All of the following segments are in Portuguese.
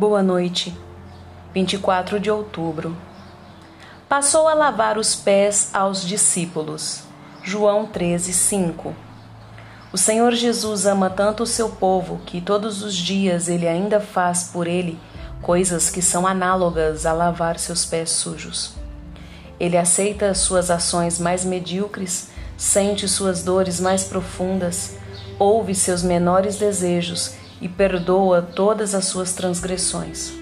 Boa noite. 24 de outubro. Passou a lavar os pés aos discípulos. João 13, 5. O Senhor Jesus ama tanto o seu povo que todos os dias ele ainda faz por ele coisas que são análogas a lavar seus pés sujos. Ele aceita suas ações mais medíocres, sente suas dores mais profundas, ouve seus menores desejos e perdoa todas as suas transgressões.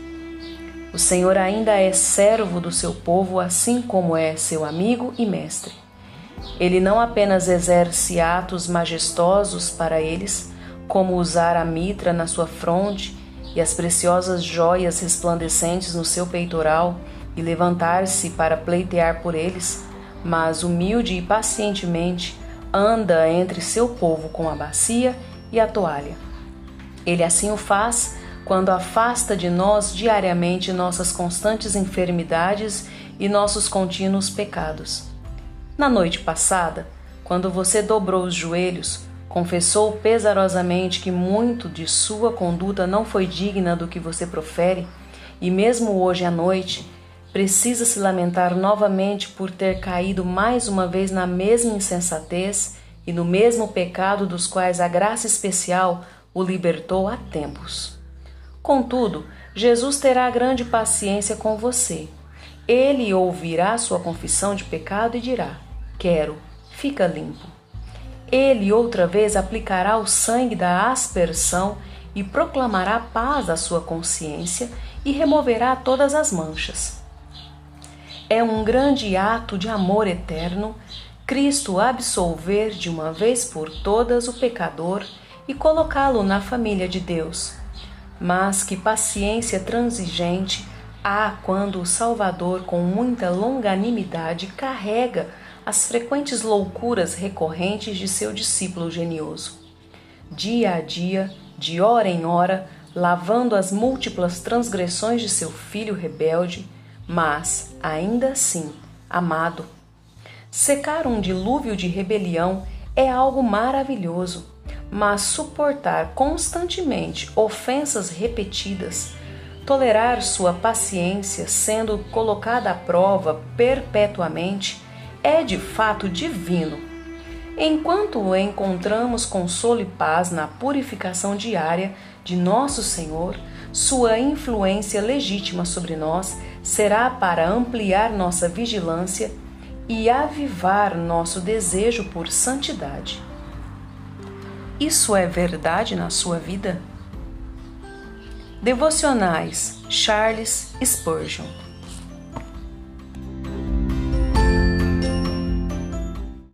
O Senhor ainda é servo do seu povo, assim como é seu amigo e mestre. Ele não apenas exerce atos majestosos para eles, como usar a mitra na sua fronte e as preciosas joias resplandecentes no seu peitoral e levantar-se para pleitear por eles, mas humilde e pacientemente anda entre seu povo com a bacia e a toalha. Ele assim o faz quando afasta de nós diariamente nossas constantes enfermidades e nossos contínuos pecados. Na noite passada, quando você dobrou os joelhos, confessou pesarosamente que muito de sua conduta não foi digna do que você profere, e mesmo hoje à noite, precisa se lamentar novamente por ter caído mais uma vez na mesma insensatez e no mesmo pecado dos quais a graça especial o libertou há tempos. Contudo, Jesus terá grande paciência com você. Ele ouvirá sua confissão de pecado e dirá: Quero, fica limpo. Ele outra vez aplicará o sangue da aspersão e proclamará paz à sua consciência e removerá todas as manchas. É um grande ato de amor eterno Cristo absolver de uma vez por todas o pecador e colocá-lo na família de Deus. Mas que paciência transigente há quando o Salvador, com muita longanimidade, carrega as frequentes loucuras recorrentes de seu discípulo genioso. Dia a dia, de hora em hora, lavando as múltiplas transgressões de seu filho rebelde, mas, ainda assim, amado. Secar um dilúvio de rebelião é algo maravilhoso mas suportar constantemente ofensas repetidas, tolerar sua paciência sendo colocada à prova perpetuamente, é de fato divino. Enquanto encontramos consolo e paz na purificação diária de nosso Senhor, sua influência legítima sobre nós será para ampliar nossa vigilância e avivar nosso desejo por santidade. Isso é verdade na sua vida? Devocionais Charles Spurgeon